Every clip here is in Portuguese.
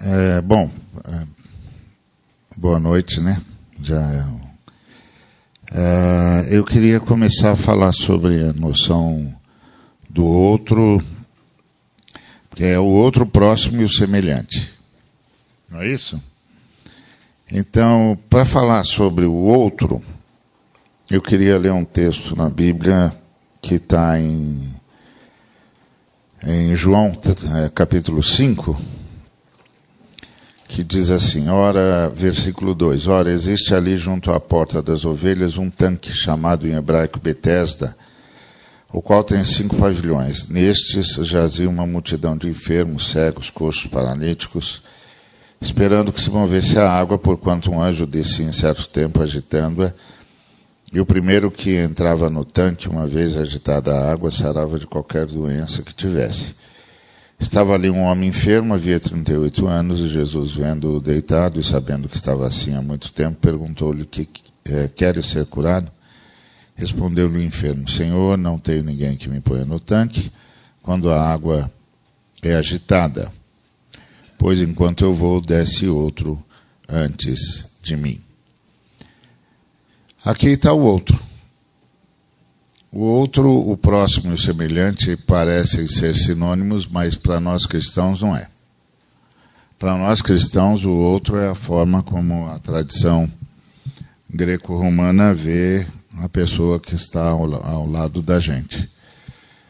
É, bom, é, boa noite, né? Já é, eu queria começar a falar sobre a noção do outro, que é o outro próximo e o semelhante. Não é isso? Então, para falar sobre o outro, eu queria ler um texto na Bíblia que está em, em João é, capítulo 5 que diz assim, ora, versículo 2, ora, existe ali junto à porta das ovelhas um tanque chamado em hebraico Betesda, o qual tem cinco pavilhões. Nestes jazia uma multidão de enfermos, cegos, coxos, paralíticos, esperando que se movesse a água, porquanto um anjo descia em certo tempo agitando-a, e o primeiro que entrava no tanque, uma vez agitada a água, sarava de qualquer doença que tivesse. Estava ali um homem enfermo, havia 38 anos, e Jesus, vendo-o deitado e sabendo que estava assim há muito tempo, perguntou-lhe: que é, Queres ser curado? Respondeu-lhe o enfermo: Senhor, não tenho ninguém que me ponha no tanque quando a água é agitada, pois enquanto eu vou, desce outro antes de mim. Aqui está o outro. O outro, o próximo e o semelhante parecem ser sinônimos, mas para nós cristãos não é. Para nós cristãos, o outro é a forma como a tradição greco-romana vê a pessoa que está ao, ao lado da gente.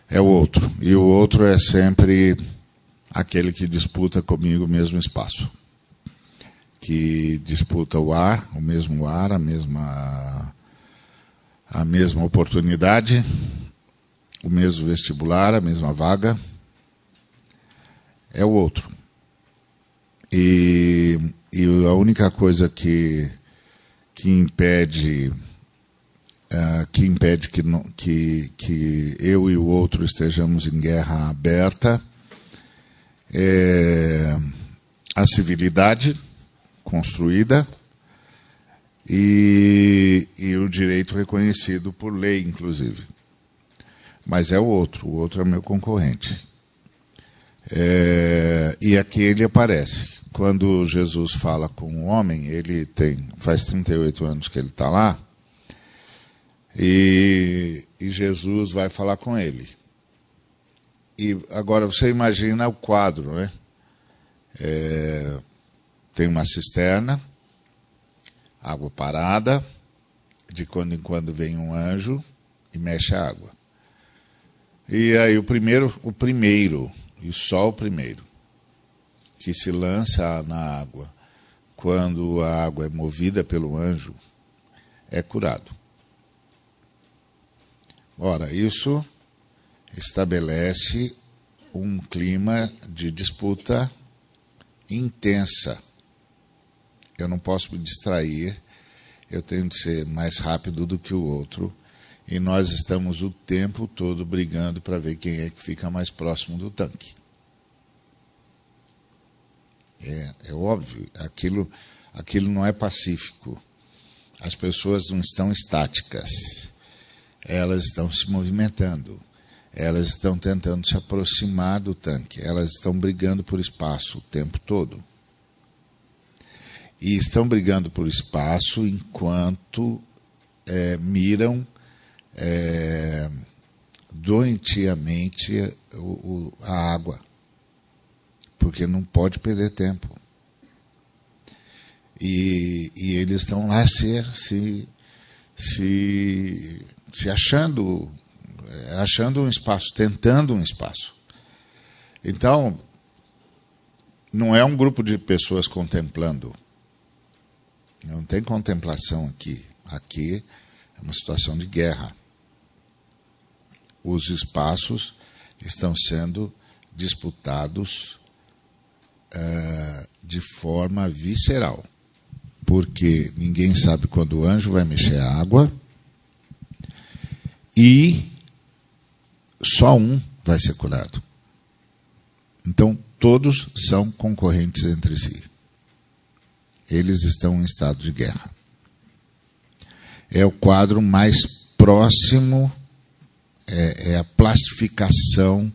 É o outro. E o outro é sempre aquele que disputa comigo o mesmo espaço. Que disputa o ar, o mesmo ar, a mesma a mesma oportunidade, o mesmo vestibular, a mesma vaga, é o outro. E, e a única coisa que, que impede uh, que impede que, que, que eu e o outro estejamos em guerra aberta é a civilidade construída e, e o direito reconhecido por lei, inclusive. Mas é o outro, o outro é meu concorrente. É, e aqui ele aparece. Quando Jesus fala com o homem, ele tem faz 38 anos que ele está lá, e, e Jesus vai falar com ele. E agora você imagina o quadro, né? É, tem uma cisterna, água parada, de quando em quando vem um anjo e mexe a água. E aí o primeiro, o primeiro, e só o primeiro, que se lança na água quando a água é movida pelo anjo, é curado. Ora, isso estabelece um clima de disputa intensa eu não posso me distrair, eu tenho de ser mais rápido do que o outro. E nós estamos o tempo todo brigando para ver quem é que fica mais próximo do tanque. É, é óbvio, aquilo, aquilo não é pacífico. As pessoas não estão estáticas, elas estão se movimentando, elas estão tentando se aproximar do tanque, elas estão brigando por espaço o tempo todo e estão brigando por espaço enquanto é, miram é, doentiamente o, o, a água, porque não pode perder tempo. E, e eles estão lá se, se, se, se achando, achando um espaço, tentando um espaço. Então, não é um grupo de pessoas contemplando não tem contemplação aqui. Aqui é uma situação de guerra. Os espaços estão sendo disputados uh, de forma visceral. Porque ninguém sabe quando o anjo vai mexer a água e só um vai ser curado. Então, todos são concorrentes entre si eles estão em estado de guerra. É o quadro mais próximo, é, é a plastificação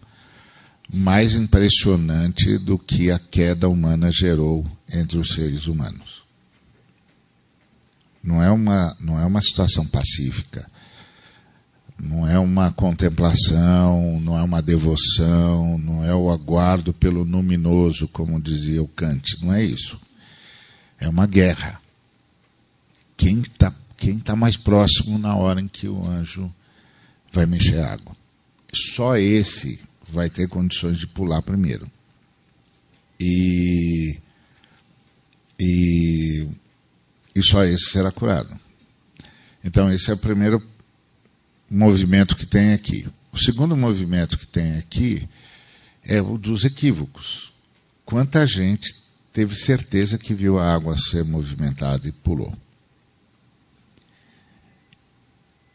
mais impressionante do que a queda humana gerou entre os seres humanos. Não é uma, não é uma situação pacífica, não é uma contemplação, não é uma devoção, não é o aguardo pelo luminoso, como dizia o Kant, não é isso. É uma guerra. Quem está quem tá mais próximo na hora em que o anjo vai mexer a água? Só esse vai ter condições de pular primeiro. E, e, e só esse será curado. Então, esse é o primeiro movimento que tem aqui. O segundo movimento que tem aqui é o dos equívocos. Quanta gente teve certeza que viu a água ser movimentada e pulou?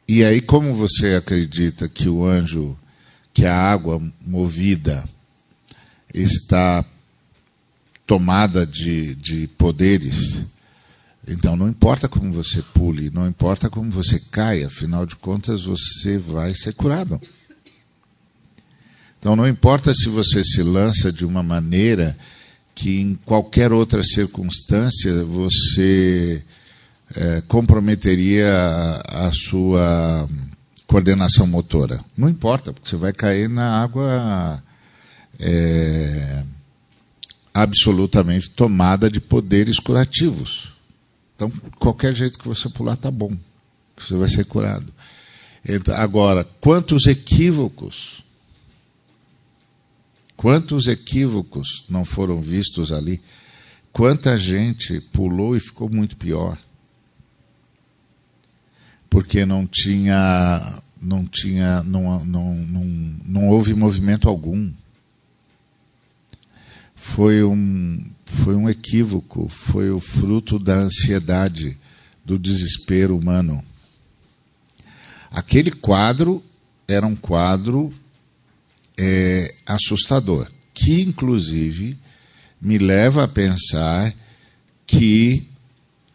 E aí, como você acredita que o anjo que a água movida está tomada de, de poderes, então não importa como você pule, não importa como você caia, afinal de contas você vai ser curado. Então não importa se você se lança de uma maneira que em qualquer outra circunstância você é, comprometeria a, a sua coordenação motora. Não importa, porque você vai cair na água é, absolutamente tomada de poderes curativos. Então, qualquer jeito que você pular está bom, você vai ser curado. Então, agora, quantos equívocos, quantos equívocos não foram vistos ali? Quanta gente pulou e ficou muito pior. Porque não tinha não tinha não, não, não, não houve movimento algum. Foi um foi um equívoco foi o fruto da ansiedade do desespero humano. Aquele quadro era um quadro é, assustador que inclusive me leva a pensar que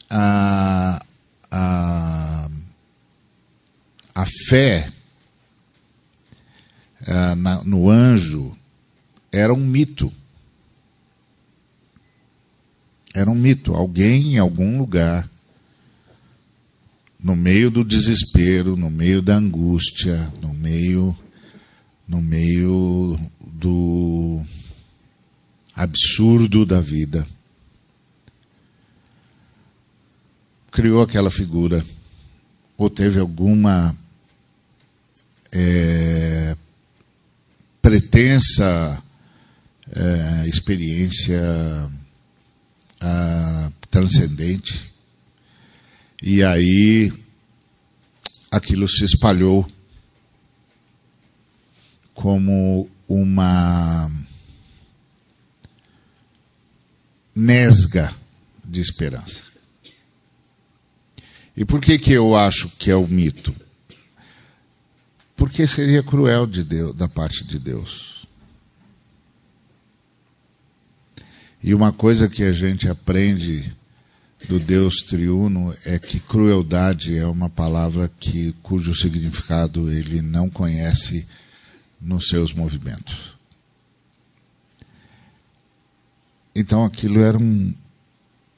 a, a a fé uh, na, no anjo era um mito. Era um mito. Alguém em algum lugar, no meio do desespero, no meio da angústia, no meio, no meio do absurdo da vida, criou aquela figura ou teve alguma é, pretensa é, experiência a, transcendente. E aí aquilo se espalhou como uma nesga de esperança. E por que, que eu acho que é o mito? Porque seria cruel de Deus, da parte de Deus. E uma coisa que a gente aprende do Deus triuno é que crueldade é uma palavra que cujo significado ele não conhece nos seus movimentos. Então aquilo era um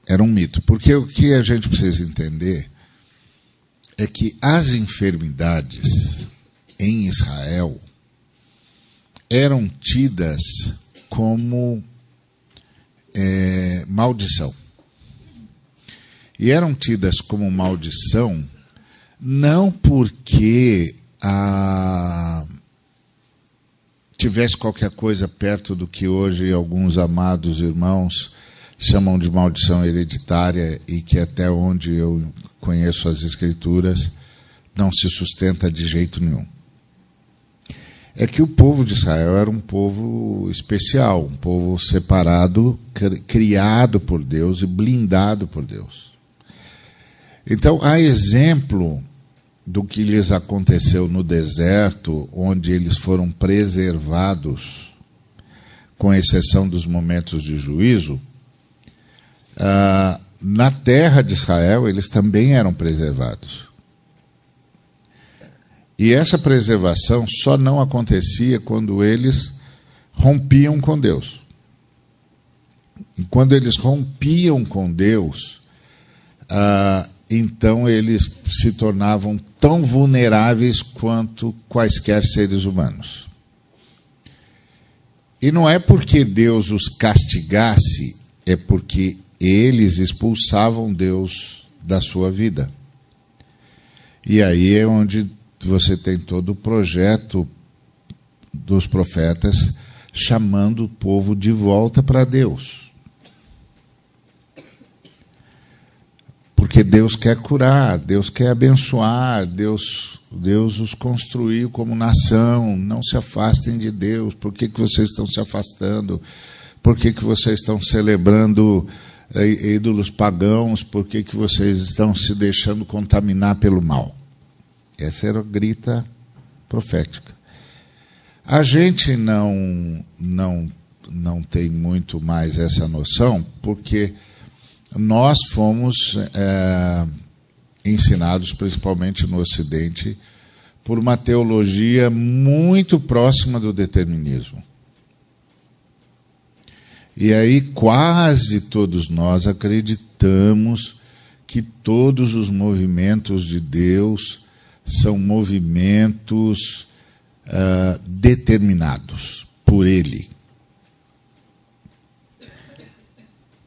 era um mito, porque o que a gente precisa entender é que as enfermidades em Israel eram tidas como é, maldição. E eram tidas como maldição não porque a, tivesse qualquer coisa perto do que hoje alguns amados irmãos chamam de maldição hereditária e que até onde eu conheço as escrituras não se sustenta de jeito nenhum é que o povo de Israel era um povo especial, um povo separado, criado por Deus e blindado por Deus. Então, há exemplo do que lhes aconteceu no deserto, onde eles foram preservados, com exceção dos momentos de juízo. Ah, na terra de Israel, eles também eram preservados. E essa preservação só não acontecia quando eles rompiam com Deus. E quando eles rompiam com Deus, ah, então eles se tornavam tão vulneráveis quanto quaisquer seres humanos. E não é porque Deus os castigasse, é porque eles expulsavam Deus da sua vida. E aí é onde você tem todo o projeto dos profetas chamando o povo de volta para Deus. Porque Deus quer curar, Deus quer abençoar, Deus, Deus os construiu como nação. Não se afastem de Deus. Por que, que vocês estão se afastando? Por que, que vocês estão celebrando eh, ídolos pagãos? Por que, que vocês estão se deixando contaminar pelo mal? Essa era a grita profética. A gente não, não, não tem muito mais essa noção, porque nós fomos é, ensinados, principalmente no Ocidente, por uma teologia muito próxima do determinismo. E aí quase todos nós acreditamos que todos os movimentos de Deus são movimentos uh, determinados por Ele.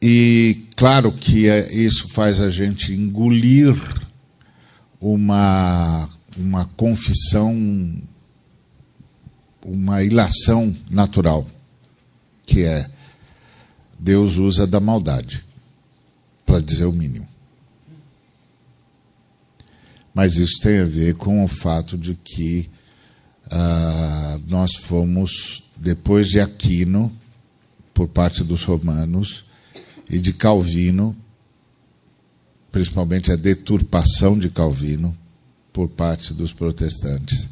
E claro que é, isso faz a gente engolir uma, uma confissão, uma ilação natural, que é Deus usa da maldade, para dizer o mínimo. Mas isso tem a ver com o fato de que ah, nós fomos, depois de Aquino, por parte dos romanos, e de Calvino, principalmente a deturpação de Calvino, por parte dos protestantes,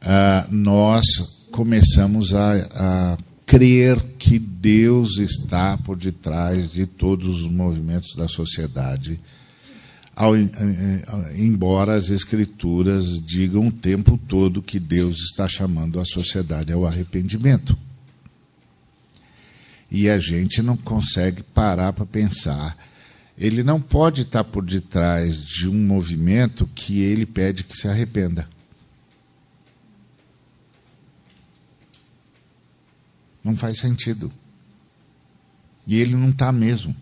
ah, nós começamos a, a crer que Deus está por detrás de todos os movimentos da sociedade, ao, embora as Escrituras digam o tempo todo que Deus está chamando a sociedade ao arrependimento. E a gente não consegue parar para pensar. Ele não pode estar por detrás de um movimento que ele pede que se arrependa. Não faz sentido. E ele não está mesmo.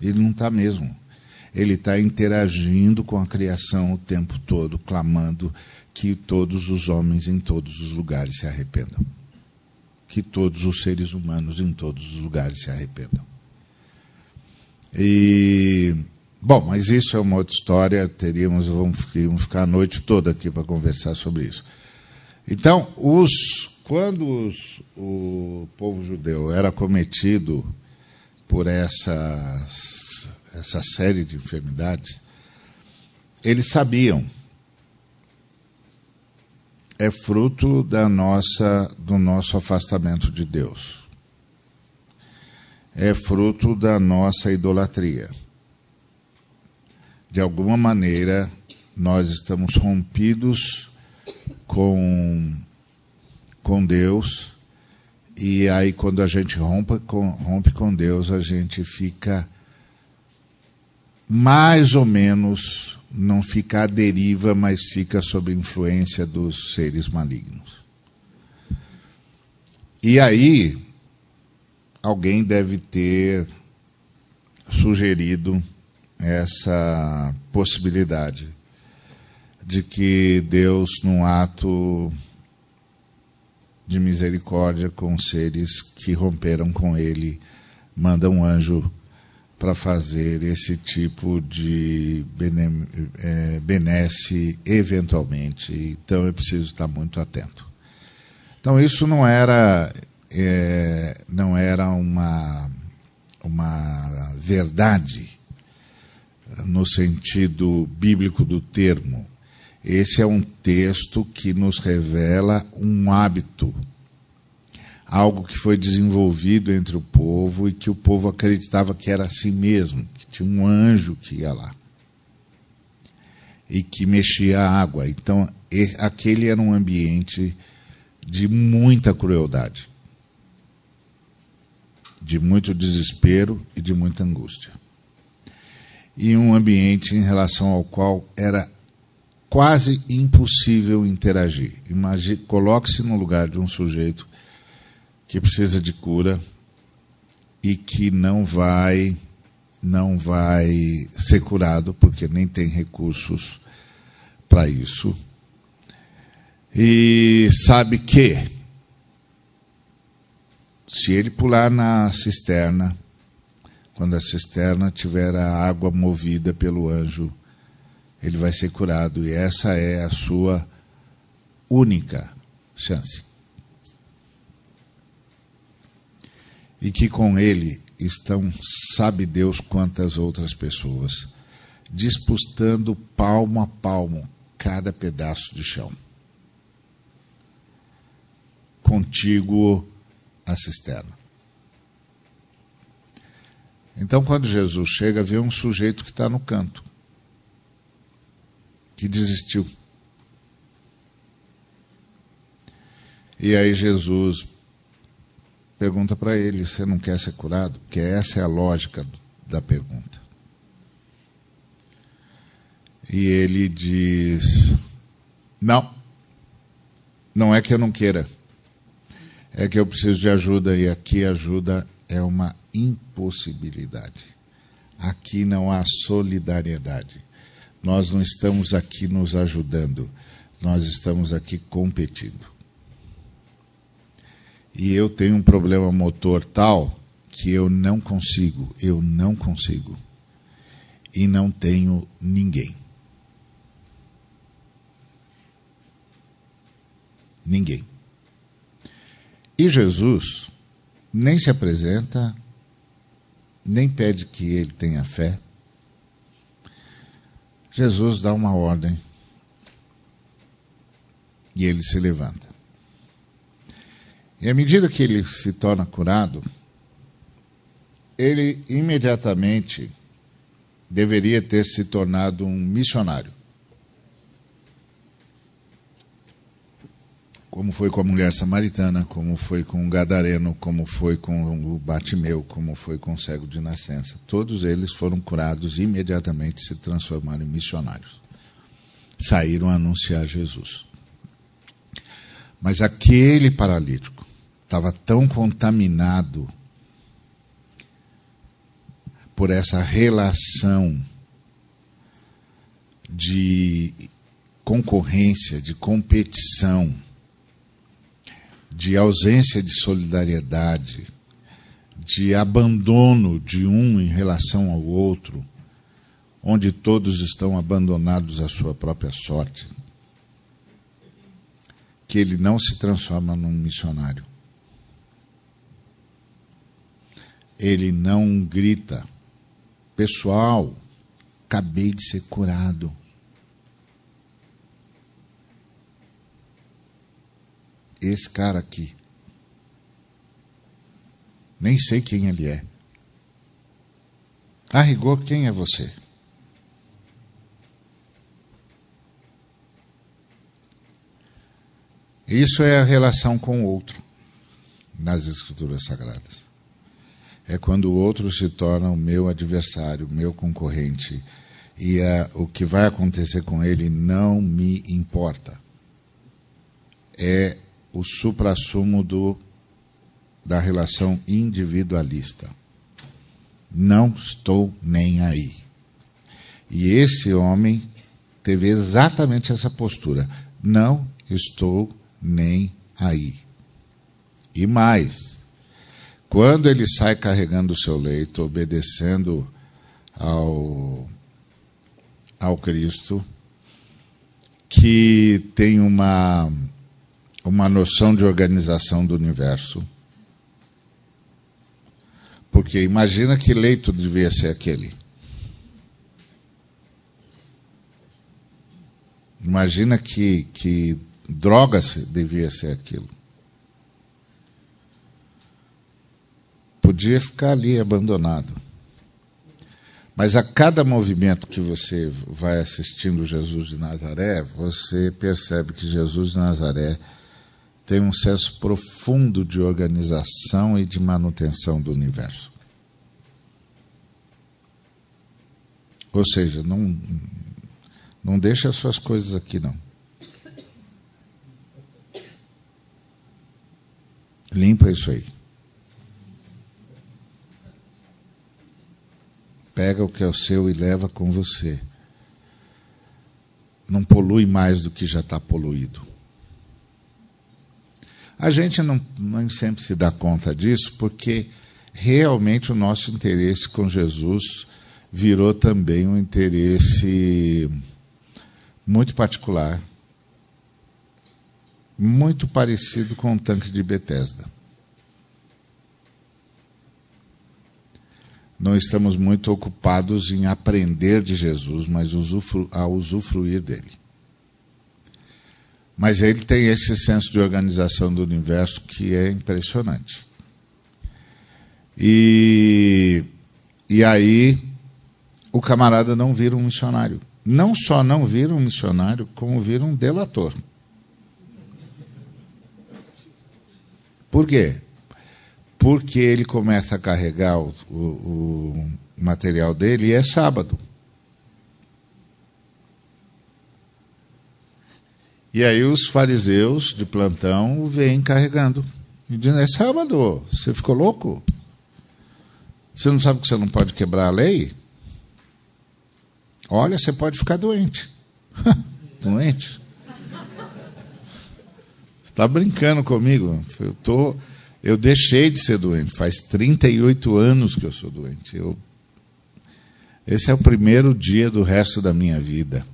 Ele não está mesmo. Ele está interagindo com a criação o tempo todo, clamando que todos os homens em todos os lugares se arrependam. Que todos os seres humanos em todos os lugares se arrependam. E Bom, mas isso é uma outra história, teríamos, vamos, vamos ficar a noite toda aqui para conversar sobre isso. Então, os quando os, o povo judeu era cometido por essa, essa série de enfermidades, eles sabiam. É fruto da nossa, do nosso afastamento de Deus. É fruto da nossa idolatria. De alguma maneira, nós estamos rompidos com com Deus. E aí, quando a gente rompe com, rompe com Deus, a gente fica mais ou menos, não fica à deriva, mas fica sob influência dos seres malignos. E aí, alguém deve ter sugerido essa possibilidade de que Deus, num ato de misericórdia com os seres que romperam com ele, manda um anjo para fazer esse tipo de é, benesse eventualmente. Então é preciso estar muito atento. Então isso não era é, não era uma uma verdade no sentido bíblico do termo. Esse é um texto que nos revela um hábito, algo que foi desenvolvido entre o povo e que o povo acreditava que era assim mesmo, que tinha um anjo que ia lá e que mexia a água. Então, aquele era um ambiente de muita crueldade, de muito desespero e de muita angústia. E um ambiente em relação ao qual era quase impossível interagir. Coloque-se no lugar de um sujeito que precisa de cura e que não vai não vai ser curado porque nem tem recursos para isso. E sabe que se ele pular na cisterna, quando a cisterna tiver a água movida pelo anjo, ele vai ser curado e essa é a sua única chance. E que com ele estão, sabe Deus quantas outras pessoas, disputando palmo a palmo cada pedaço de chão. Contíguo à cisterna. Então, quando Jesus chega, vê um sujeito que está no canto, que desistiu. E aí Jesus pergunta para ele: Você não quer ser curado? Porque essa é a lógica da pergunta. E ele diz: Não, não é que eu não queira, é que eu preciso de ajuda, e aqui ajuda é uma impossibilidade. Aqui não há solidariedade. Nós não estamos aqui nos ajudando, nós estamos aqui competindo e eu tenho um problema motor tal que eu não consigo, eu não consigo. E não tenho ninguém. Ninguém. E Jesus nem se apresenta, nem pede que ele tenha fé. Jesus dá uma ordem e ele se levanta. E à medida que ele se torna curado, ele imediatamente deveria ter se tornado um missionário. Como foi com a mulher samaritana, como foi com o gadareno, como foi com o batimeu, como foi com o cego de nascença. Todos eles foram curados e imediatamente se transformaram em missionários. Saíram a anunciar Jesus. Mas aquele paralítico, estava tão contaminado por essa relação de concorrência, de competição, de ausência de solidariedade, de abandono de um em relação ao outro, onde todos estão abandonados à sua própria sorte, que ele não se transforma num missionário. Ele não grita: Pessoal, acabei de ser curado. Esse cara aqui. Nem sei quem ele é. A rigor, quem é você? Isso é a relação com o outro nas Escrituras Sagradas é quando o outro se torna o meu adversário, meu concorrente. E uh, o que vai acontecer com ele não me importa. É o suprassumo do, da relação individualista. Não estou nem aí. E esse homem teve exatamente essa postura. Não estou nem aí. E mais, quando ele sai carregando o seu leito, obedecendo ao, ao Cristo, que tem uma, uma noção de organização do universo. Porque imagina que leito devia ser aquele. Imagina que, que drogas devia ser aquilo. Podia ficar ali abandonado. Mas a cada movimento que você vai assistindo Jesus de Nazaré, você percebe que Jesus de Nazaré tem um senso profundo de organização e de manutenção do universo. Ou seja, não, não deixa as suas coisas aqui, não. Limpa isso aí. Pega o que é o seu e leva com você. Não polui mais do que já está poluído. A gente não, não sempre se dá conta disso, porque realmente o nosso interesse com Jesus virou também um interesse muito particular, muito parecido com o tanque de Bethesda. Não estamos muito ocupados em aprender de Jesus, mas usufru a usufruir dele. Mas ele tem esse senso de organização do universo que é impressionante. E, e aí o camarada não vira um missionário. Não só não vira um missionário, como vira um delator. Por quê? Porque ele começa a carregar o, o, o material dele e é sábado. E aí os fariseus de plantão vêm carregando. E dizem, é sábado, você ficou louco? Você não sabe que você não pode quebrar a lei? Olha, você pode ficar doente. doente? está brincando comigo. Eu, tô, eu deixei de ser doente. Faz 38 anos que eu sou doente. Eu, esse é o primeiro dia do resto da minha vida.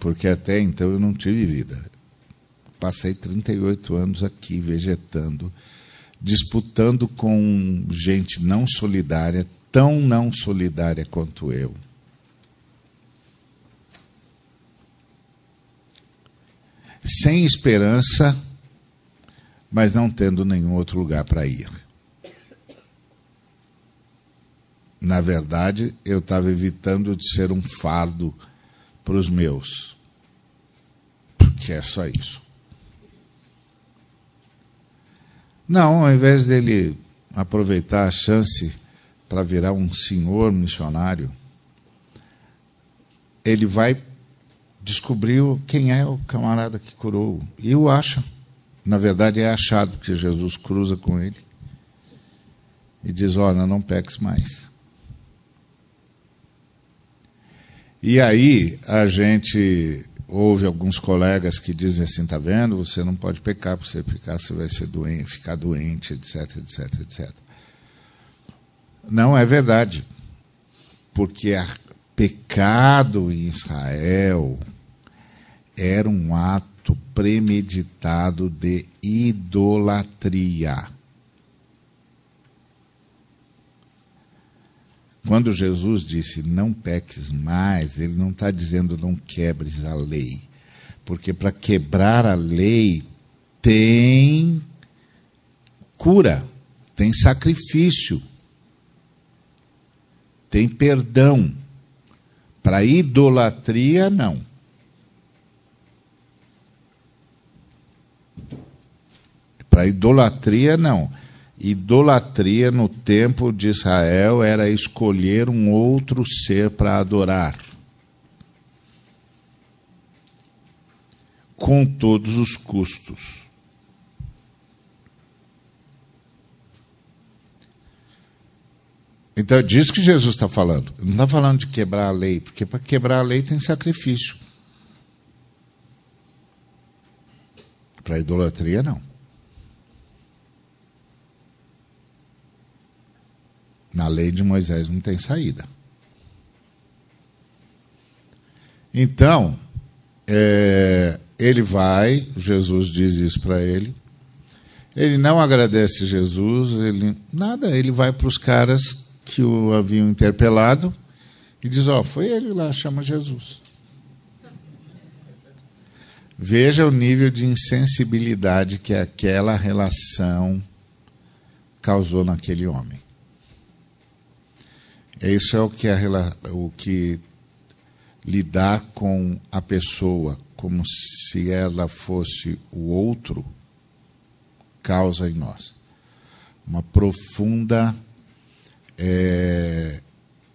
Porque até então eu não tive vida. Passei 38 anos aqui vegetando, disputando com gente não solidária, tão não solidária quanto eu. sem esperança, mas não tendo nenhum outro lugar para ir. Na verdade, eu estava evitando de ser um fardo para os meus, porque é só isso. Não, ao invés dele aproveitar a chance para virar um senhor missionário, ele vai descobriu quem é o camarada que curou. E o acha. Na verdade, é achado, porque Jesus cruza com ele e diz: Olha, não peques mais. E aí a gente ouve alguns colegas que dizem assim: está vendo, você não pode pecar, porque você pecar, você vai ser doente, ficar doente, etc, etc, etc. Não é verdade. Porque pecado em Israel era um ato premeditado de idolatria. Quando Jesus disse não peques mais, ele não está dizendo não quebres a lei. Porque para quebrar a lei tem cura, tem sacrifício, tem perdão. Para idolatria, não. Para idolatria, não. Idolatria no tempo de Israel era escolher um outro ser para adorar. Com todos os custos. Então é disso que Jesus está falando. Não está falando de quebrar a lei, porque para quebrar a lei tem sacrifício. Para idolatria, não. Na lei de Moisés não tem saída. Então, é, ele vai, Jesus diz isso para ele. Ele não agradece Jesus, ele nada, ele vai para os caras que o haviam interpelado e diz: Ó, oh, foi ele lá, chama Jesus. Veja o nível de insensibilidade que aquela relação causou naquele homem. Isso é o que, o que lidar com a pessoa como se ela fosse o outro causa em nós. Uma profunda é,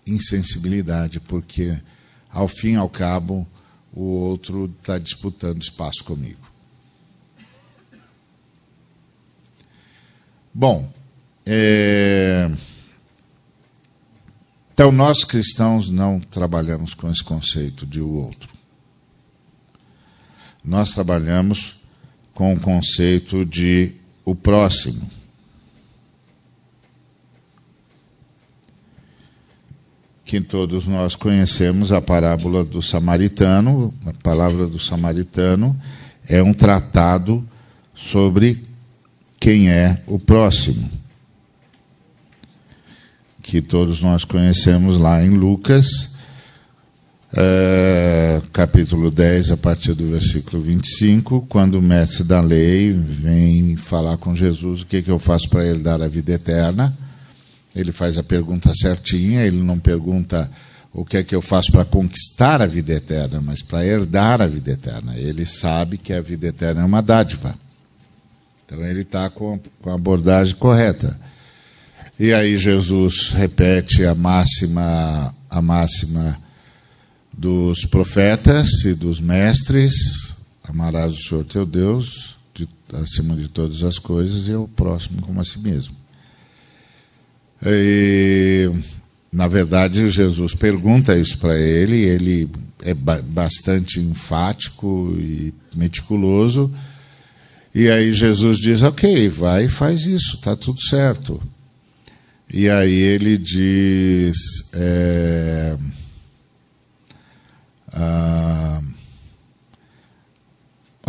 insensibilidade, porque, ao fim e ao cabo, o outro está disputando espaço comigo. Bom, é... então nós cristãos não trabalhamos com esse conceito de o outro. Nós trabalhamos com o conceito de o próximo. Que todos nós conhecemos a parábola do samaritano, a palavra do samaritano é um tratado sobre quem é o próximo, que todos nós conhecemos lá em Lucas, é, capítulo 10, a partir do versículo 25, quando o mestre da lei vem falar com Jesus o que, que eu faço para ele dar a vida eterna. Ele faz a pergunta certinha, ele não pergunta o que é que eu faço para conquistar a vida eterna, mas para herdar a vida eterna. Ele sabe que a vida eterna é uma dádiva. Então ele está com a abordagem correta. E aí Jesus repete a máxima, a máxima dos profetas e dos mestres: amarás o Senhor teu Deus de, acima de todas as coisas e o próximo como a si mesmo. E, na verdade, Jesus pergunta isso para ele, ele é bastante enfático e meticuloso e aí Jesus diz: Ok, vai e faz isso, está tudo certo. E aí ele diz: é, ah,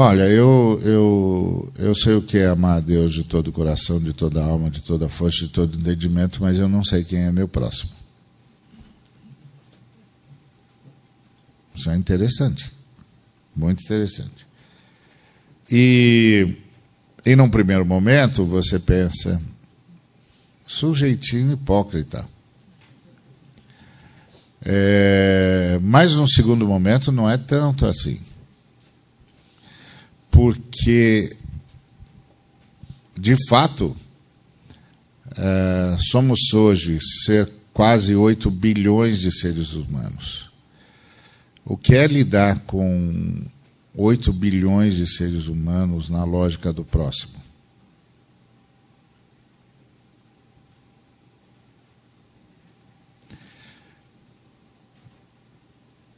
Olha, eu, eu, eu sei o que é amar a Deus de todo o coração, de toda a alma, de toda a força, de todo entendimento, mas eu não sei quem é meu próximo. Isso é interessante. Muito interessante. E, em um primeiro momento, você pensa, sujeitinho hipócrita. É, mas, num segundo momento, não é tanto assim. Porque, de fato, é, somos hoje ser quase 8 bilhões de seres humanos. O que é lidar com 8 bilhões de seres humanos na lógica do próximo.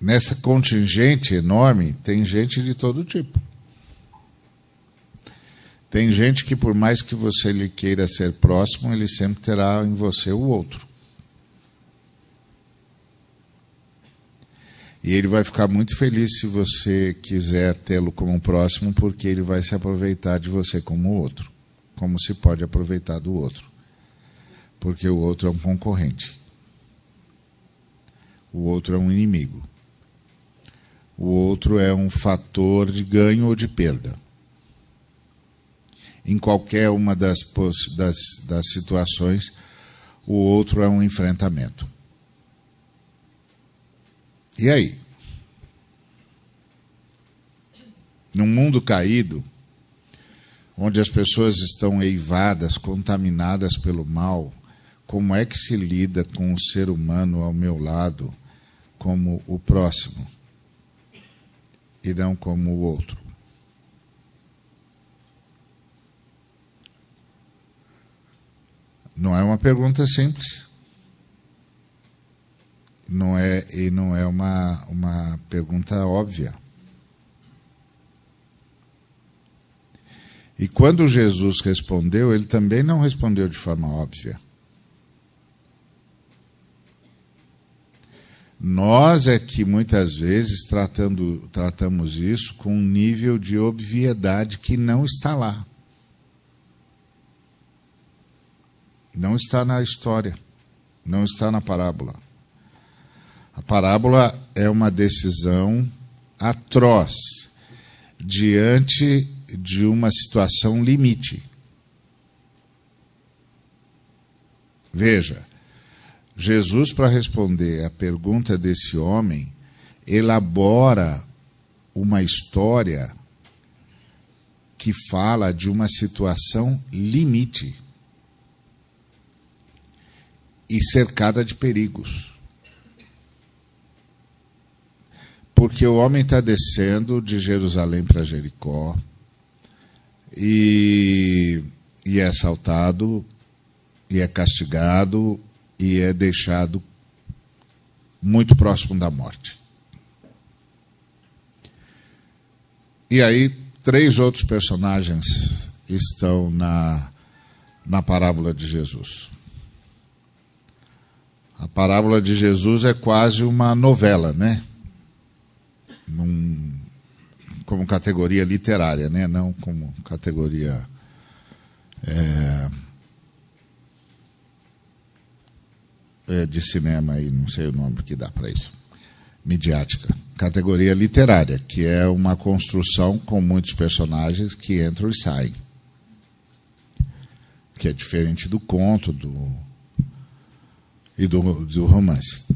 Nessa contingente enorme, tem gente de todo tipo. Tem gente que, por mais que você lhe queira ser próximo, ele sempre terá em você o outro. E ele vai ficar muito feliz se você quiser tê-lo como próximo, porque ele vai se aproveitar de você como outro, como se pode aproveitar do outro. Porque o outro é um concorrente. O outro é um inimigo. O outro é um fator de ganho ou de perda. Em qualquer uma das, das, das situações, o outro é um enfrentamento. E aí? Num mundo caído, onde as pessoas estão eivadas, contaminadas pelo mal, como é que se lida com o ser humano ao meu lado como o próximo e não como o outro? Não é uma pergunta simples não é e não é uma uma pergunta óbvia. E quando Jesus respondeu, ele também não respondeu de forma óbvia. Nós é que muitas vezes tratando, tratamos isso com um nível de obviedade que não está lá. Não está na história, não está na parábola. A parábola é uma decisão atroz diante de uma situação limite. Veja, Jesus, para responder à pergunta desse homem, elabora uma história que fala de uma situação limite e cercada de perigos. Porque o homem está descendo de Jerusalém para Jericó e, e é assaltado, e é castigado, e é deixado muito próximo da morte. E aí, três outros personagens estão na, na parábola de Jesus. A parábola de Jesus é quase uma novela, né? Num, como categoria literária, né? não como categoria. É, é, de cinema, aí, não sei o nome que dá para isso. Midiática. Categoria literária, que é uma construção com muitos personagens que entram e saem. Que é diferente do conto do, e do, do romance.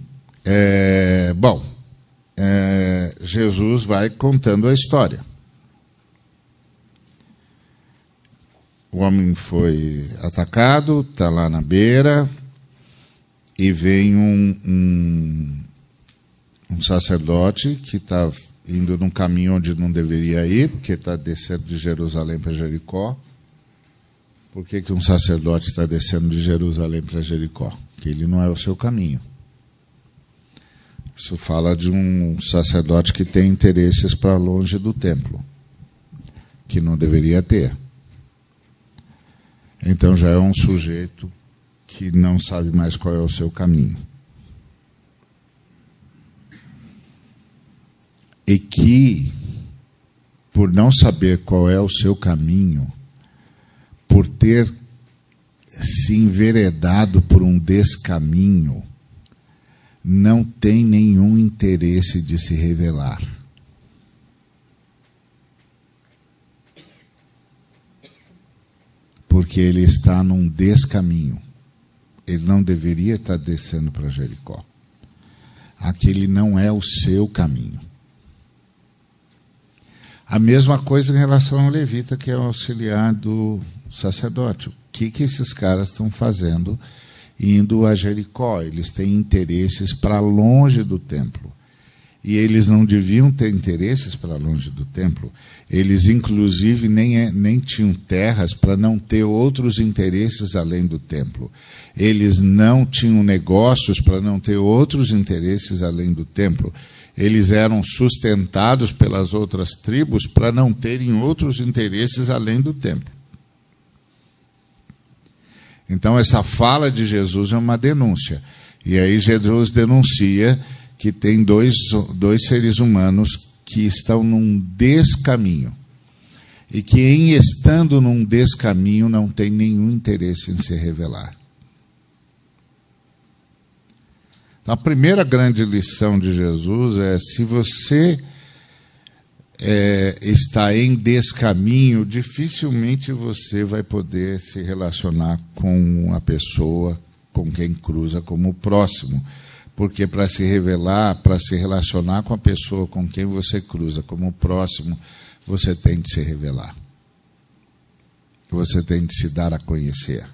É, bom, é, Jesus vai contando a história. O homem foi atacado, está lá na beira, e vem um, um, um sacerdote que está indo num caminho onde não deveria ir, porque está descendo de Jerusalém para Jericó. Por que, que um sacerdote está descendo de Jerusalém para Jericó? Porque ele não é o seu caminho. Isso fala de um sacerdote que tem interesses para longe do templo, que não deveria ter. Então já é um sujeito que não sabe mais qual é o seu caminho. E que, por não saber qual é o seu caminho, por ter se enveredado por um descaminho, não tem nenhum interesse de se revelar. Porque ele está num descaminho. Ele não deveria estar descendo para Jericó. Aquele não é o seu caminho. A mesma coisa em relação ao levita, que é o auxiliar do sacerdote. O que, que esses caras estão fazendo indo a Jericó? Eles têm interesses para longe do templo. E eles não deviam ter interesses para longe do templo. Eles, inclusive, nem, é, nem tinham terras para não ter outros interesses além do templo. Eles não tinham negócios para não ter outros interesses além do templo. Eles eram sustentados pelas outras tribos para não terem outros interesses além do templo. Então, essa fala de Jesus é uma denúncia. E aí, Jesus denuncia que tem dois, dois seres humanos que estão num descaminho. E que, em estando num descaminho, não tem nenhum interesse em se revelar. Então, a primeira grande lição de Jesus é: se você é, está em descaminho, dificilmente você vai poder se relacionar com a pessoa com quem cruza como próximo porque para se revelar, para se relacionar com a pessoa com quem você cruza como próximo, você tem de se revelar. Você tem de se dar a conhecer.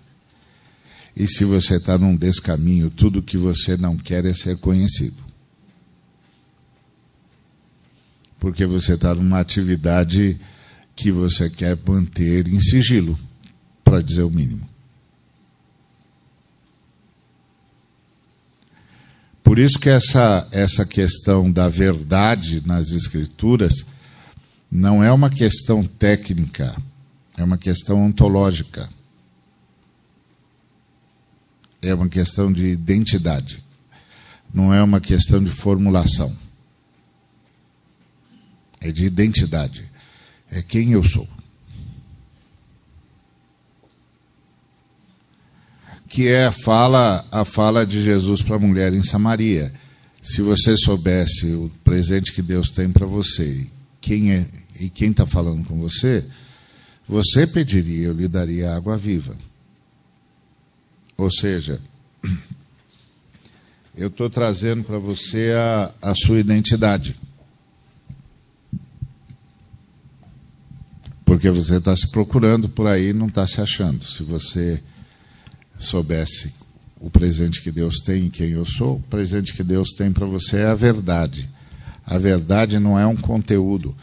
E se você está num descaminho, tudo que você não quer é ser conhecido. Porque você está numa atividade que você quer manter em sigilo, para dizer o mínimo. Por isso que essa, essa questão da verdade nas escrituras não é uma questão técnica, é uma questão ontológica. É uma questão de identidade. Não é uma questão de formulação. É de identidade. É quem eu sou. Que é a fala, a fala de Jesus para a mulher em Samaria. Se você soubesse o presente que Deus tem para você, quem é e quem está falando com você, você pediria, eu lhe daria água viva. Ou seja, eu estou trazendo para você a, a sua identidade. Porque você está se procurando por aí e não está se achando. Se você soubesse o presente que Deus tem e quem eu sou, o presente que Deus tem para você é a verdade. A verdade não é um conteúdo,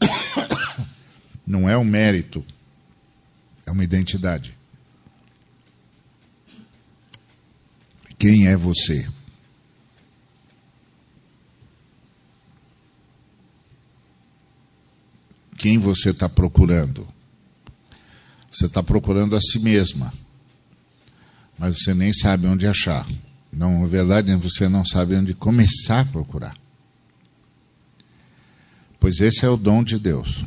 não é um mérito, é uma identidade. Quem é você? Quem você está procurando? Você está procurando a si mesma, mas você nem sabe onde achar. Não, na verdade, você não sabe onde começar a procurar. Pois esse é o dom de Deus.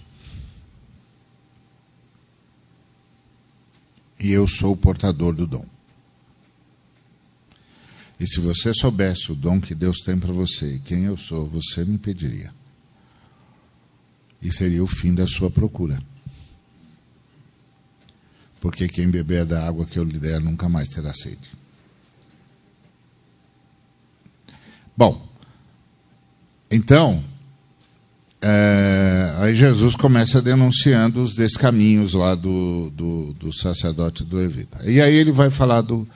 E eu sou o portador do dom. E se você soubesse o dom que Deus tem para você e quem eu sou, você me pediria. E seria o fim da sua procura. Porque quem beber da água que eu lhe der nunca mais terá sede. Bom, então, é, aí Jesus começa denunciando os descaminhos lá do, do, do sacerdote do Levita. E aí ele vai falar do,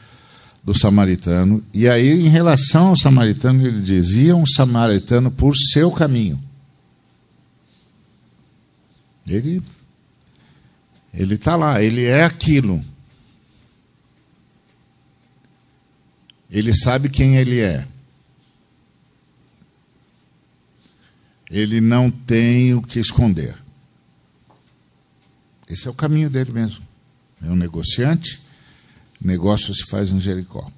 do samaritano. E aí, em relação ao samaritano, ele dizia um samaritano por seu caminho. Ele ele está lá, ele é aquilo. Ele sabe quem ele é. Ele não tem o que esconder. Esse é o caminho dele mesmo. É um negociante negócio se faz em Jericó.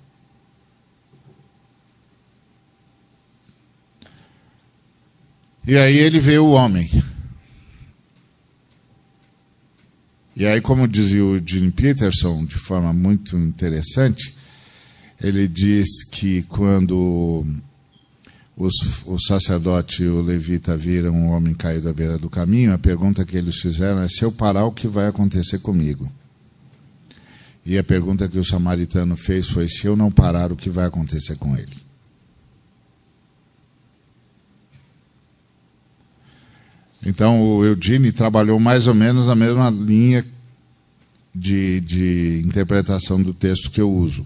E aí ele vê o homem. E aí, como dizia o Jim Peterson, de forma muito interessante, ele diz que quando os, o sacerdote e o levita viram um homem caído à beira do caminho, a pergunta que eles fizeram é: se eu parar, o que vai acontecer comigo? E a pergunta que o samaritano fez foi: se eu não parar, o que vai acontecer com ele? Então, o Eugene trabalhou mais ou menos na mesma linha de, de interpretação do texto que eu uso,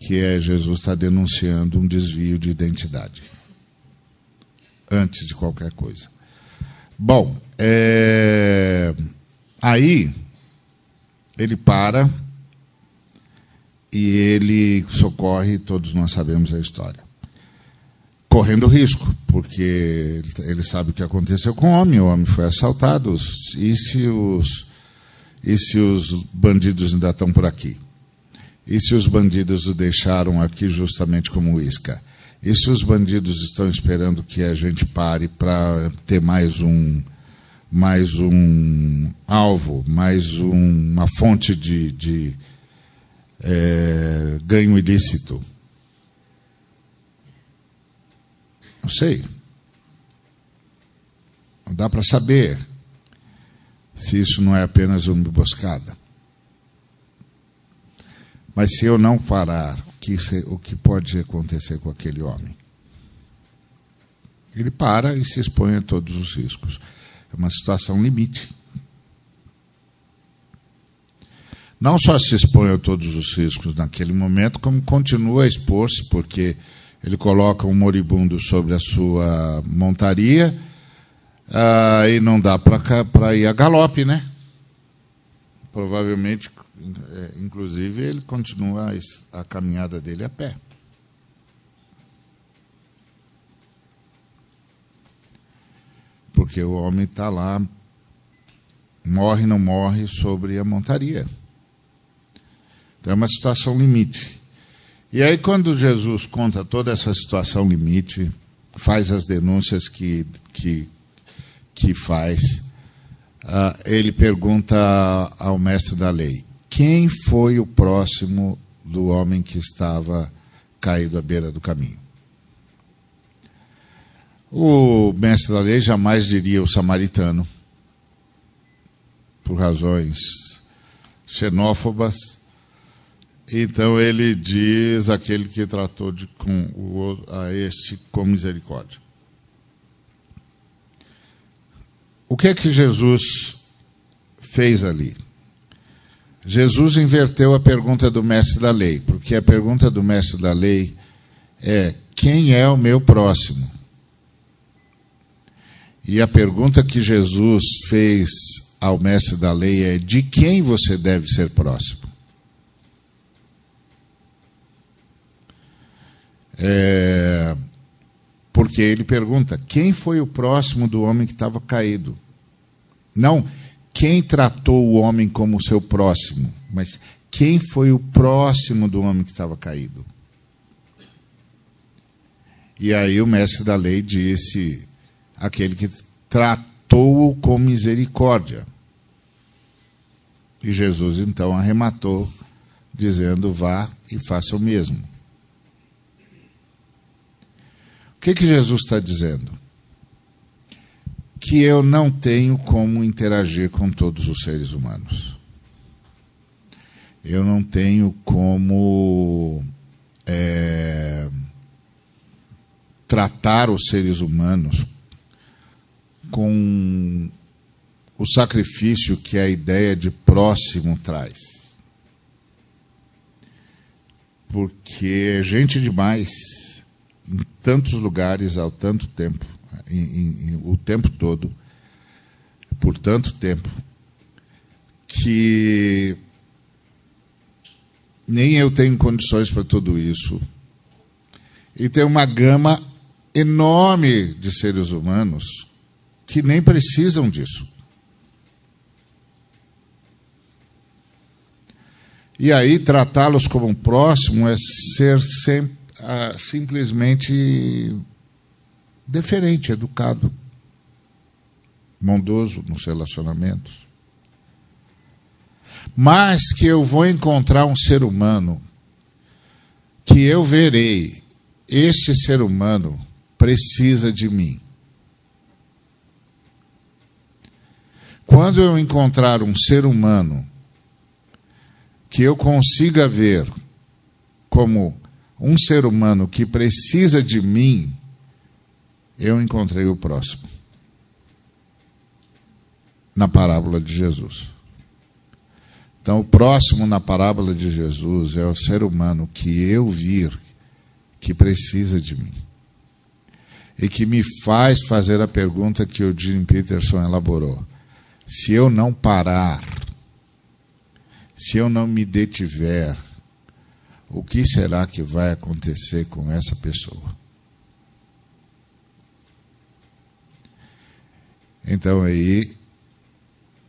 que é Jesus está denunciando um desvio de identidade, antes de qualquer coisa. Bom, é, aí ele para e ele socorre, todos nós sabemos a história. Correndo risco, porque ele sabe o que aconteceu com o homem, o homem foi assaltado, e se os, e se os bandidos ainda estão por aqui? E se os bandidos o deixaram aqui justamente como isca? E se os bandidos estão esperando que a gente pare para ter mais um, mais um alvo, mais um, uma fonte de, de é, ganho ilícito. Não sei. Não dá para saber se isso não é apenas uma emboscada. Mas se eu não parar, o que, o que pode acontecer com aquele homem? Ele para e se expõe a todos os riscos. É uma situação limite. Não só se expõe a todos os riscos naquele momento, como continua a expor-se, porque ele coloca um moribundo sobre a sua montaria uh, e não dá para ir a galope, né? Provavelmente, é, inclusive, ele continua a caminhada dele a pé. porque o homem está lá, morre não morre sobre a montaria. Então é uma situação limite. E aí, quando Jesus conta toda essa situação limite, faz as denúncias que, que, que faz, uh, ele pergunta ao mestre da lei: quem foi o próximo do homem que estava caído à beira do caminho? O mestre da lei jamais diria o samaritano, por razões xenófobas. Então ele diz aquele que tratou de, com o, a este com misericórdia. O que é que Jesus fez ali? Jesus inverteu a pergunta do mestre da lei, porque a pergunta do mestre da lei é: quem é o meu próximo? E a pergunta que Jesus fez ao mestre da lei é: de quem você deve ser próximo? É, porque ele pergunta: quem foi o próximo do homem que estava caído? Não quem tratou o homem como seu próximo, mas quem foi o próximo do homem que estava caído. E aí o mestre da lei disse: aquele que tratou-o com misericórdia. E Jesus então arrematou, dizendo: vá e faça o mesmo. O que, que Jesus está dizendo? Que eu não tenho como interagir com todos os seres humanos. Eu não tenho como é, tratar os seres humanos com o sacrifício que a ideia de próximo traz. Porque é gente demais em tantos lugares ao tanto tempo, em, em, o tempo todo, por tanto tempo, que nem eu tenho condições para tudo isso. E tem uma gama enorme de seres humanos que nem precisam disso. E aí tratá-los como um próximo é ser sempre, ah, simplesmente deferente, educado, bondoso nos relacionamentos. Mas que eu vou encontrar um ser humano que eu verei, este ser humano precisa de mim. Quando eu encontrar um ser humano que eu consiga ver como um ser humano que precisa de mim, eu encontrei o próximo. Na parábola de Jesus. Então, o próximo na parábola de Jesus é o ser humano que eu vir que precisa de mim. E que me faz fazer a pergunta que o Jim Peterson elaborou se eu não parar, se eu não me detiver, o que será que vai acontecer com essa pessoa? Então aí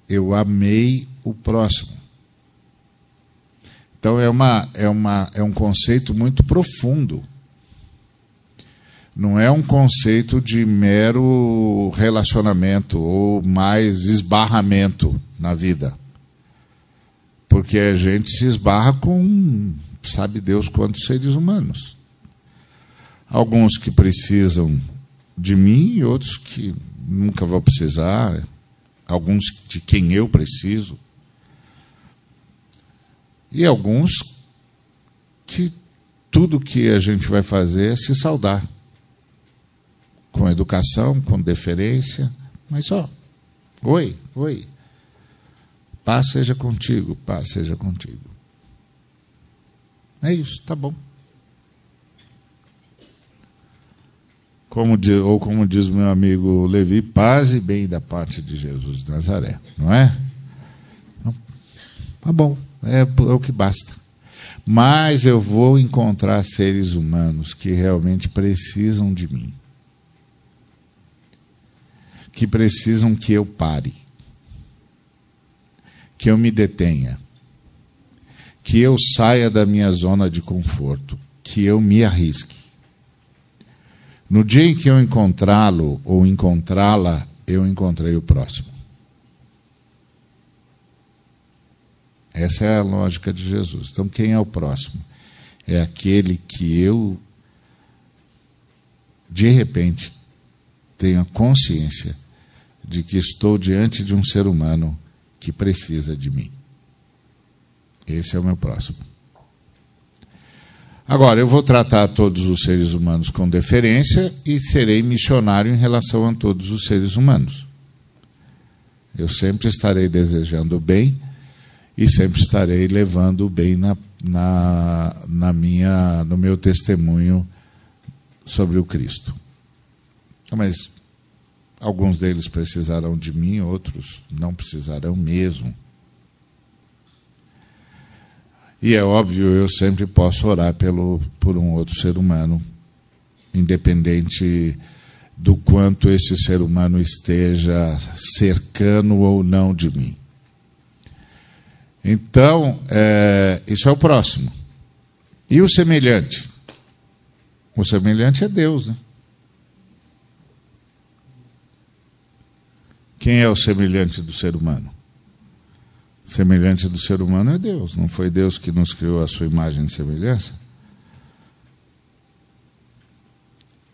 eu amei o próximo. Então é, uma, é, uma, é um conceito muito profundo não é um conceito de mero relacionamento ou mais esbarramento na vida. Porque a gente se esbarra com, sabe Deus quantos seres humanos. Alguns que precisam de mim e outros que nunca vão precisar, alguns de quem eu preciso. E alguns que tudo que a gente vai fazer é se saudar com educação, com deferência, mas ó, oi, oi. Paz seja contigo, paz seja contigo. É isso, tá bom. Como ou como diz meu amigo Levi, paz e bem da parte de Jesus de Nazaré, não é? Tá bom, é, é o que basta. Mas eu vou encontrar seres humanos que realmente precisam de mim que precisam que eu pare, que eu me detenha, que eu saia da minha zona de conforto, que eu me arrisque. No dia em que eu encontrá-lo ou encontrá-la, eu encontrei o próximo. Essa é a lógica de Jesus. Então, quem é o próximo? É aquele que eu, de repente, tenha consciência de que estou diante de um ser humano que precisa de mim. Esse é o meu próximo. Agora, eu vou tratar todos os seres humanos com deferência e serei missionário em relação a todos os seres humanos. Eu sempre estarei desejando o bem e sempre estarei levando o bem na, na, na minha, no meu testemunho sobre o Cristo. Mas alguns deles precisarão de mim, outros não precisarão mesmo. E é óbvio, eu sempre posso orar pelo, por um outro ser humano, independente do quanto esse ser humano esteja cercano ou não de mim. Então, é, isso é o próximo. E o semelhante? O semelhante é Deus, né? Quem é o semelhante do ser humano? Semelhante do ser humano é Deus. Não foi Deus que nos criou a sua imagem e semelhança?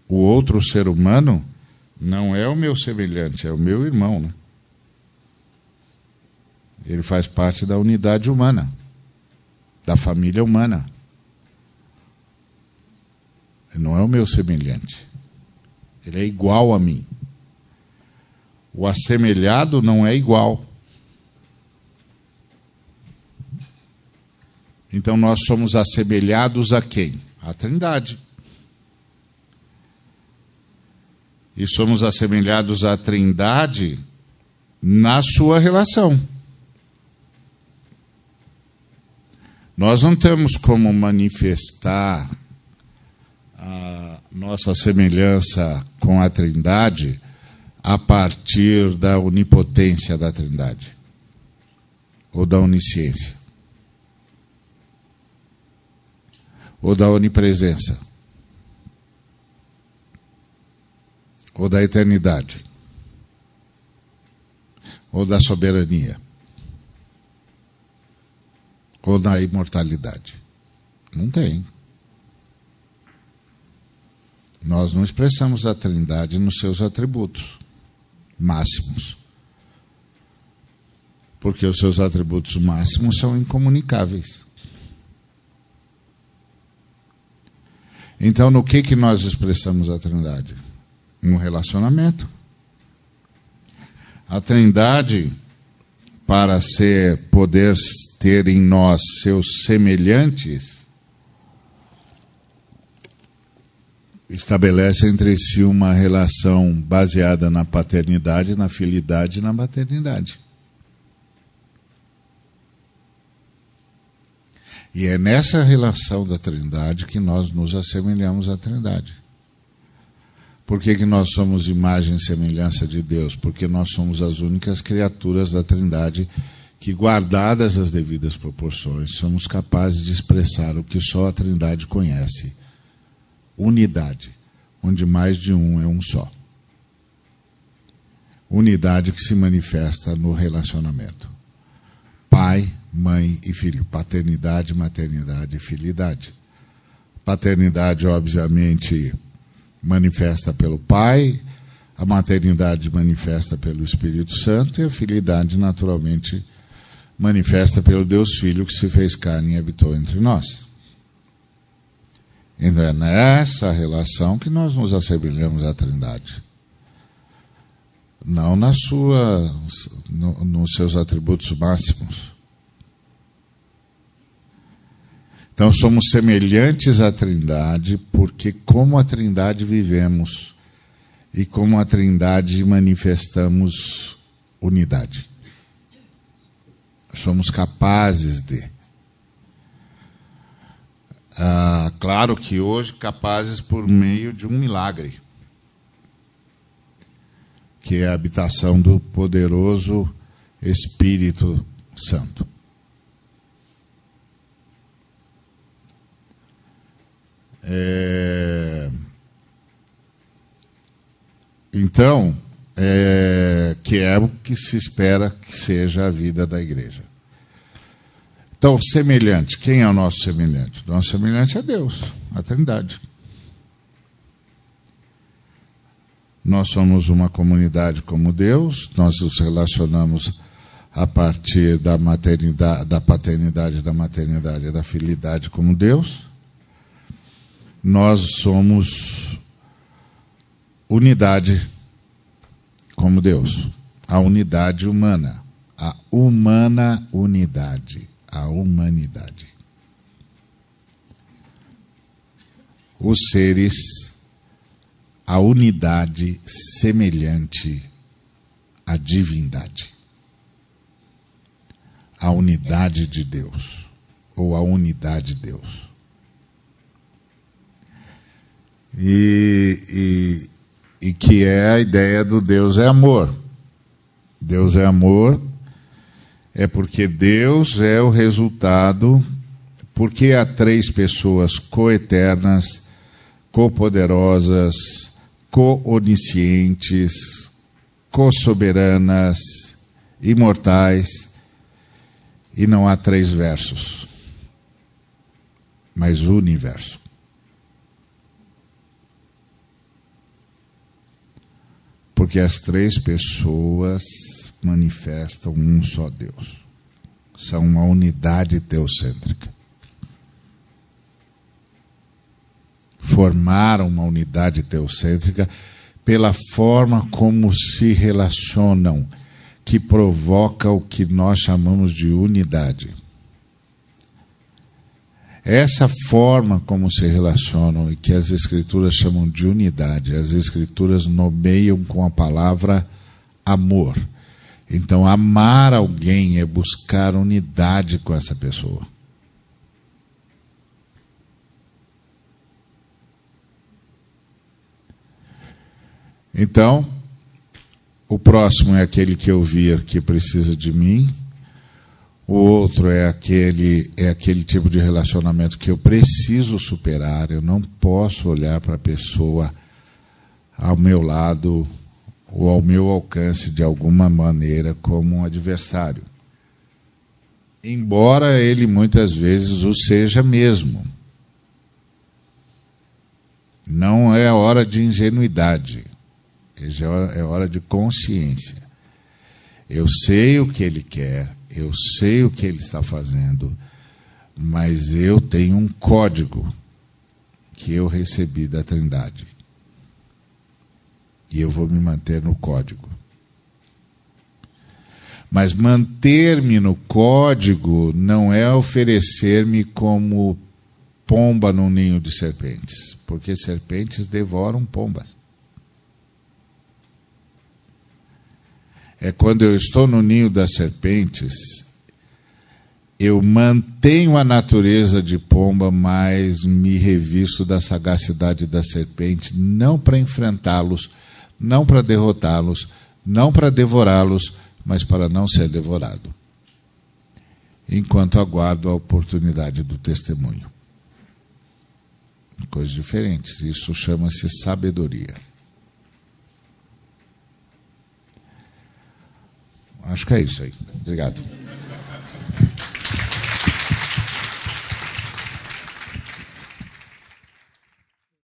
O outro ser humano não é o meu semelhante, é o meu irmão, né? Ele faz parte da unidade humana, da família humana. Ele não é o meu semelhante. Ele é igual a mim. O assemelhado não é igual. Então nós somos assemelhados a quem? A Trindade. E somos assemelhados à Trindade na sua relação. Nós não temos como manifestar a nossa semelhança com a Trindade a partir da onipotência da Trindade ou da onisciência ou da onipresença ou da eternidade ou da soberania ou na imortalidade? Não tem. Nós não expressamos a Trindade nos seus atributos máximos. Porque os seus atributos máximos são incomunicáveis. Então, no que, que nós expressamos a Trindade? Um relacionamento. A Trindade, para ser poder ter em nós seus semelhantes, estabelece entre si uma relação baseada na paternidade, na filidade e na maternidade. E é nessa relação da Trindade que nós nos assemelhamos à Trindade. Por que, que nós somos imagem e semelhança de Deus? Porque nós somos as únicas criaturas da Trindade que, guardadas as devidas proporções, somos capazes de expressar o que só a Trindade conhece: unidade, onde mais de um é um só. Unidade que se manifesta no relacionamento. Pai, mãe e filho. Paternidade, maternidade e filidade. Paternidade, obviamente, manifesta pelo pai, a maternidade manifesta pelo Espírito Santo e a filidade, naturalmente, manifesta pelo Deus Filho que se fez carne e habitou entre nós. Então é nessa relação que nós nos assemelhamos à Trindade. Não na sua, no, nos seus atributos máximos. Então somos semelhantes à Trindade, porque como a Trindade vivemos e como a Trindade manifestamos unidade somos capazes de. Ah, claro que hoje capazes por meio de um milagre, que é a habitação do poderoso Espírito Santo. É... Então, é... que é o que se espera que seja a vida da igreja. Então, semelhante, quem é o nosso semelhante? O nosso semelhante é Deus, a Trindade. Nós somos uma comunidade como Deus, nós nos relacionamos a partir da maternidade, da paternidade, da maternidade e da filidade como Deus. Nós somos unidade como Deus. a unidade humana, a humana unidade, a humanidade. Os seres, a unidade semelhante à divindade, a unidade de Deus, ou a unidade de Deus. E, e, e que é a ideia do Deus é amor. Deus é amor, é porque Deus é o resultado, porque há três pessoas coeternas, copoderosas, co-oniscientes, co-soberanas, imortais, e não há três versos, mas o universo. Porque as três pessoas manifestam um só Deus. São uma unidade teocêntrica. Formaram uma unidade teocêntrica pela forma como se relacionam, que provoca o que nós chamamos de unidade. Essa forma como se relacionam e que as escrituras chamam de unidade, as escrituras nomeiam com a palavra amor. Então, amar alguém é buscar unidade com essa pessoa. Então, o próximo é aquele que eu vir que precisa de mim o outro é aquele, é aquele tipo de relacionamento que eu preciso superar, eu não posso olhar para a pessoa ao meu lado ou ao meu alcance de alguma maneira como um adversário. Embora ele muitas vezes o seja mesmo. Não é hora de ingenuidade, é hora de consciência. Eu sei o que ele quer, eu sei o que ele está fazendo, mas eu tenho um código que eu recebi da Trindade. E eu vou me manter no código. Mas manter-me no código não é oferecer-me como pomba num ninho de serpentes, porque serpentes devoram pombas. É quando eu estou no ninho das serpentes, eu mantenho a natureza de pomba, mas me revisto da sagacidade da serpente, não para enfrentá-los, não para derrotá-los, não para devorá-los, mas para não ser devorado. Enquanto aguardo a oportunidade do testemunho. Coisas diferentes. Isso chama-se sabedoria. Acho que é isso aí. Obrigado.